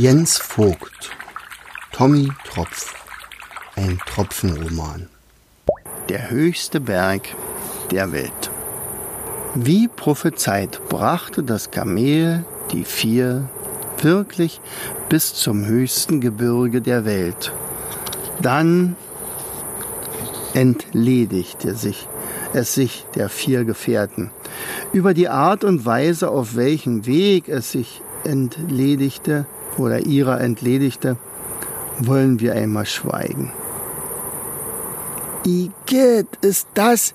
Jens Vogt, Tommy Tropf, ein Tropfenroman. Der höchste Berg der Welt. Wie prophezeit brachte das Kamel die vier wirklich bis zum höchsten Gebirge der Welt. Dann entledigte sich es sich der vier Gefährten. Über die Art und Weise, auf welchem Weg es sich entledigte oder ihrer entledigte, wollen wir einmal schweigen. Igitt, ist das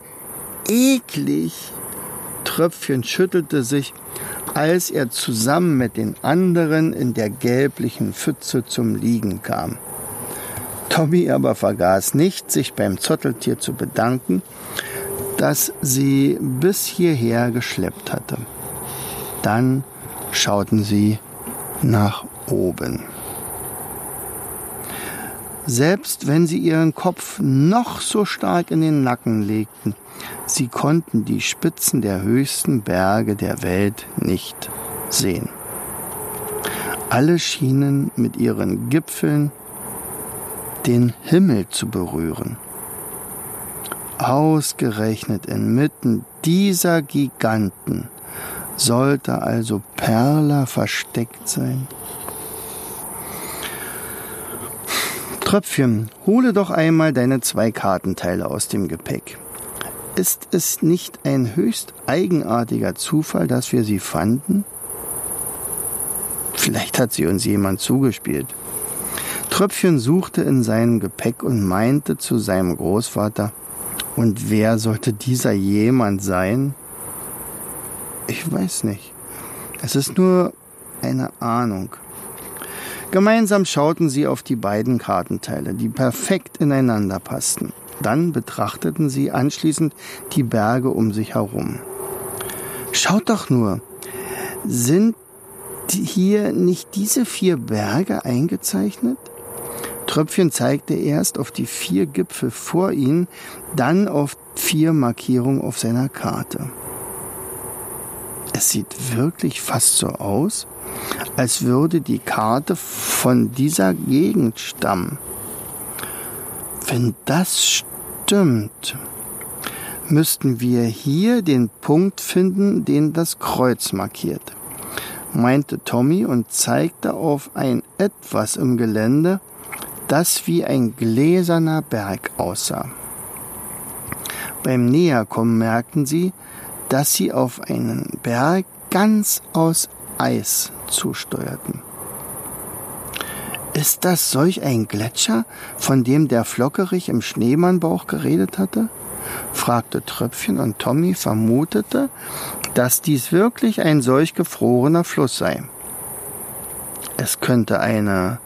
eklig! Tröpfchen schüttelte sich, als er zusammen mit den anderen in der gelblichen Pfütze zum Liegen kam. Tommy aber vergaß nicht, sich beim Zotteltier zu bedanken, das sie bis hierher geschleppt hatte. Dann schauten sie nach oben. Selbst wenn sie ihren Kopf noch so stark in den Nacken legten, sie konnten die Spitzen der höchsten Berge der Welt nicht sehen. Alle schienen mit ihren Gipfeln den Himmel zu berühren. Ausgerechnet inmitten dieser Giganten sollte also Perla versteckt sein. Tröpfchen, hole doch einmal deine zwei Kartenteile aus dem Gepäck. Ist es nicht ein höchst eigenartiger Zufall, dass wir sie fanden? Vielleicht hat sie uns jemand zugespielt. Tröpfchen suchte in seinem Gepäck und meinte zu seinem Großvater, und wer sollte dieser jemand sein? Ich weiß nicht. Es ist nur eine Ahnung. Gemeinsam schauten sie auf die beiden Kartenteile, die perfekt ineinander passten. Dann betrachteten sie anschließend die Berge um sich herum. Schaut doch nur, sind hier nicht diese vier Berge eingezeichnet? Tröpfchen zeigte erst auf die vier Gipfel vor ihnen, dann auf vier Markierungen auf seiner Karte. Es sieht wirklich fast so aus, als würde die Karte von dieser Gegend stammen. Wenn das stimmt, müssten wir hier den Punkt finden, den das Kreuz markiert, meinte Tommy und zeigte auf ein etwas im Gelände, das wie ein gläserner Berg aussah. Beim Näherkommen merkten sie, dass sie auf einen Berg ganz aus Eis zusteuerten. Ist das solch ein Gletscher, von dem der Flockerich im Schneemannbauch geredet hatte? fragte Tröpfchen und Tommy vermutete, dass dies wirklich ein solch gefrorener Fluss sei. Es könnte eine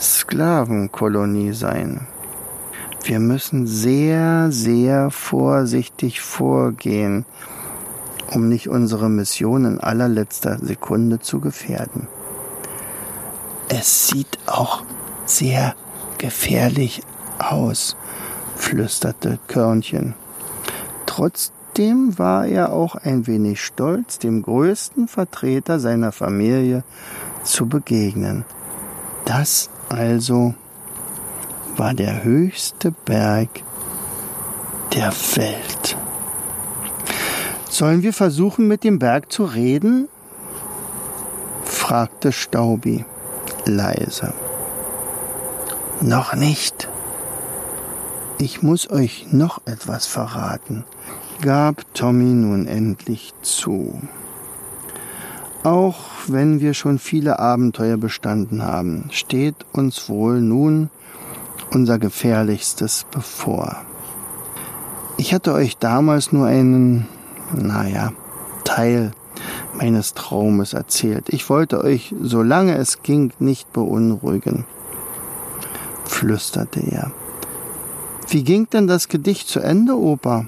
Sklavenkolonie sein. Wir müssen sehr, sehr vorsichtig vorgehen, um nicht unsere Mission in allerletzter Sekunde zu gefährden. Es sieht auch sehr gefährlich aus, flüsterte Körnchen. Trotzdem war er auch ein wenig stolz, dem größten Vertreter seiner Familie zu begegnen. Das also war der höchste Berg der Welt. Sollen wir versuchen, mit dem Berg zu reden? fragte Staubi leise. Noch nicht. Ich muss euch noch etwas verraten, gab Tommy nun endlich zu. Auch wenn wir schon viele Abenteuer bestanden haben, steht uns wohl nun unser gefährlichstes bevor. Ich hatte euch damals nur einen naja, Teil meines Traumes erzählt. Ich wollte euch, solange es ging, nicht beunruhigen, flüsterte er. Wie ging denn das Gedicht zu Ende, Opa?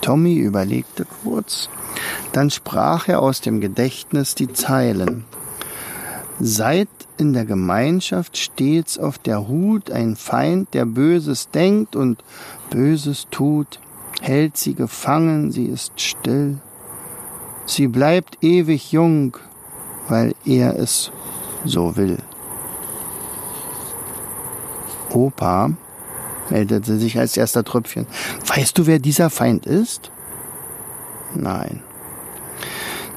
Tommy überlegte kurz, dann sprach er aus dem Gedächtnis die Zeilen. Seid in der Gemeinschaft stets auf der Hut ein Feind, der Böses denkt und Böses tut hält sie gefangen, sie ist still. Sie bleibt ewig jung, weil er es so will. Opa meldete sich als erster Tröpfchen. Weißt du, wer dieser Feind ist? Nein.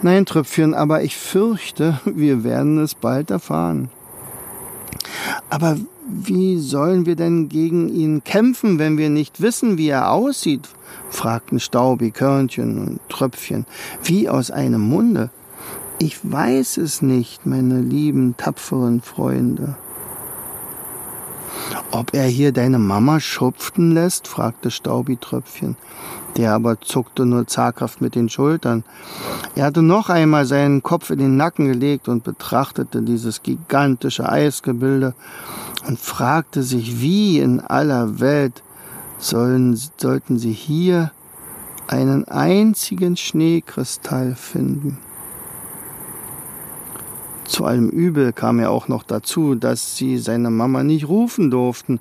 Nein, Tröpfchen, aber ich fürchte, wir werden es bald erfahren. Aber wie sollen wir denn gegen ihn kämpfen, wenn wir nicht wissen, wie er aussieht? fragten Staubi, Körnchen und Tröpfchen, wie aus einem Munde. Ich weiß es nicht, meine lieben, tapferen Freunde. Ob er hier deine Mama schupften lässt? fragte Staubi-Tröpfchen. Der aber zuckte nur zaghaft mit den Schultern. Er hatte noch einmal seinen Kopf in den Nacken gelegt und betrachtete dieses gigantische Eisgebilde und fragte sich, wie in aller Welt sollen, sollten sie hier einen einzigen Schneekristall finden. Zu allem Übel kam er auch noch dazu, dass sie seine Mama nicht rufen durften,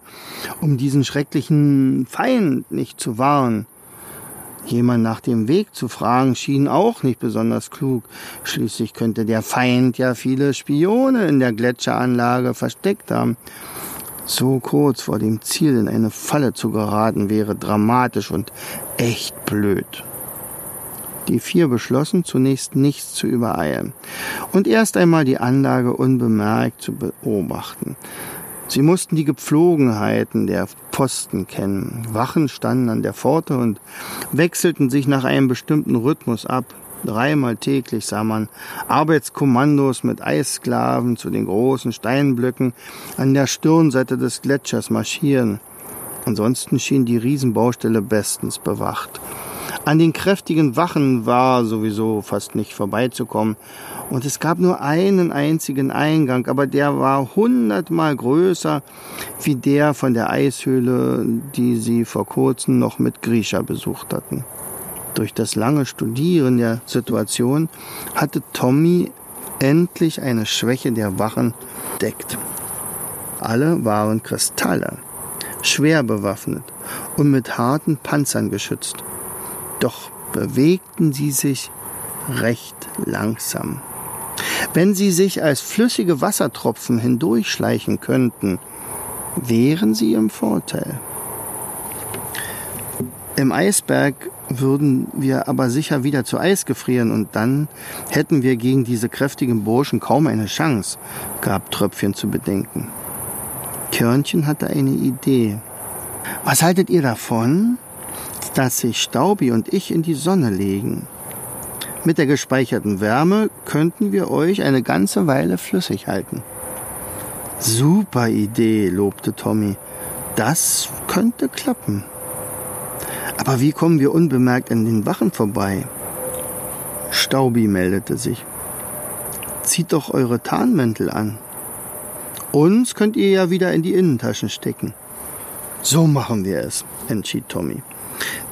um diesen schrecklichen Feind nicht zu warnen. Jemand nach dem Weg zu fragen schien auch nicht besonders klug. Schließlich könnte der Feind ja viele Spione in der Gletscheranlage versteckt haben. So kurz vor dem Ziel in eine Falle zu geraten wäre dramatisch und echt blöd. Die vier beschlossen zunächst nichts zu übereilen und erst einmal die Anlage unbemerkt zu beobachten. Sie mussten die Gepflogenheiten der Posten kennen. Wachen standen an der Pforte und wechselten sich nach einem bestimmten Rhythmus ab. Dreimal täglich sah man Arbeitskommandos mit Eissklaven zu den großen Steinblöcken an der Stirnseite des Gletschers marschieren. Ansonsten schien die Riesenbaustelle bestens bewacht. An den kräftigen Wachen war sowieso fast nicht vorbeizukommen. Und es gab nur einen einzigen Eingang, aber der war hundertmal größer wie der von der Eishöhle, die sie vor kurzem noch mit Grisha besucht hatten. Durch das lange Studieren der Situation hatte Tommy endlich eine Schwäche der Wachen deckt. Alle waren Kristalle, schwer bewaffnet und mit harten Panzern geschützt doch bewegten sie sich recht langsam. Wenn sie sich als flüssige Wassertropfen hindurchschleichen könnten, wären sie im Vorteil. Im Eisberg würden wir aber sicher wieder zu Eis gefrieren und dann hätten wir gegen diese kräftigen Burschen kaum eine Chance, gab Tröpfchen zu bedenken. Körnchen hatte eine Idee. Was haltet ihr davon, dass sich Staubi und ich in die Sonne legen. Mit der gespeicherten Wärme könnten wir euch eine ganze Weile flüssig halten. Super Idee, lobte Tommy. Das könnte klappen. Aber wie kommen wir unbemerkt an den Wachen vorbei? Staubi meldete sich. Zieht doch eure Tarnmäntel an. Uns könnt ihr ja wieder in die Innentaschen stecken. So machen wir es, entschied Tommy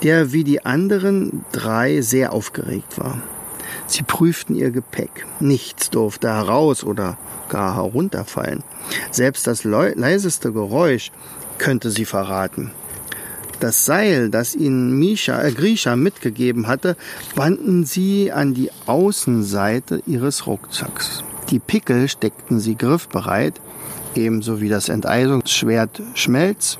der wie die anderen drei sehr aufgeregt war. Sie prüften ihr Gepäck. Nichts durfte heraus oder gar herunterfallen. Selbst das leiseste Geräusch könnte sie verraten. Das Seil, das ihnen Misha, äh, Grisha mitgegeben hatte, banden sie an die Außenseite ihres Rucksacks. Die Pickel steckten sie griffbereit, ebenso wie das Enteisungsschwert Schmelz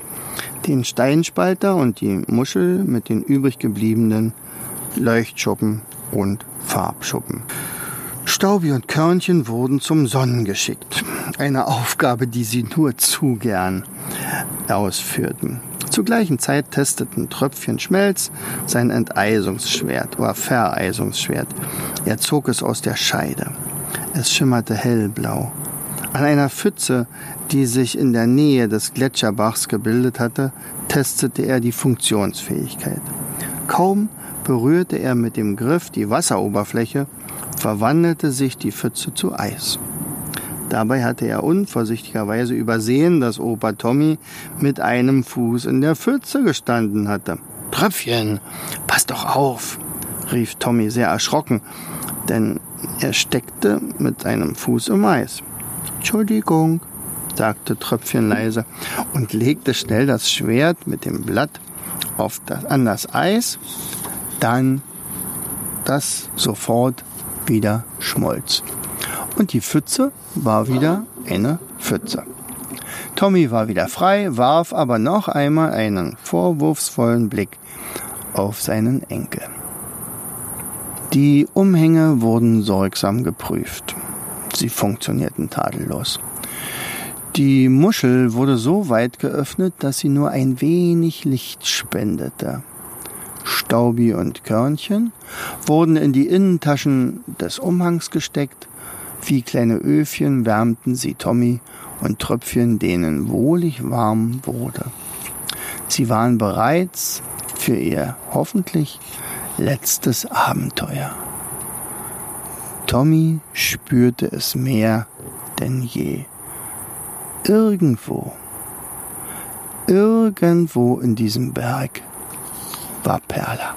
den Steinspalter und die Muschel mit den übrig gebliebenen Leuchtschuppen und Farbschuppen. Staubi und Körnchen wurden zum Sonnen geschickt. Eine Aufgabe, die sie nur zu gern ausführten. Zur gleichen Zeit testeten Tröpfchen Schmelz sein Enteisungsschwert oder Vereisungsschwert. Er zog es aus der Scheide. Es schimmerte hellblau. An einer Pfütze, die sich in der Nähe des Gletscherbachs gebildet hatte, testete er die Funktionsfähigkeit. Kaum berührte er mit dem Griff die Wasseroberfläche, verwandelte sich die Pfütze zu Eis. Dabei hatte er unvorsichtigerweise übersehen, dass Opa Tommy mit einem Fuß in der Pfütze gestanden hatte. Tröpfchen, pass doch auf, rief Tommy sehr erschrocken, denn er steckte mit einem Fuß im Eis. Entschuldigung, sagte Tröpfchen leise und legte schnell das Schwert mit dem Blatt auf das, an das Eis, dann das sofort wieder schmolz. Und die Pfütze war wieder eine Pfütze. Tommy war wieder frei, warf aber noch einmal einen vorwurfsvollen Blick auf seinen Enkel. Die Umhänge wurden sorgsam geprüft. Sie funktionierten tadellos. Die Muschel wurde so weit geöffnet, dass sie nur ein wenig Licht spendete. Staubi und Körnchen wurden in die Innentaschen des Umhangs gesteckt. Wie kleine Öfchen wärmten sie Tommy und Tröpfchen, denen wohlig warm wurde. Sie waren bereits für ihr hoffentlich letztes Abenteuer. Tommy spürte es mehr denn je. Irgendwo, irgendwo in diesem Berg war Perla.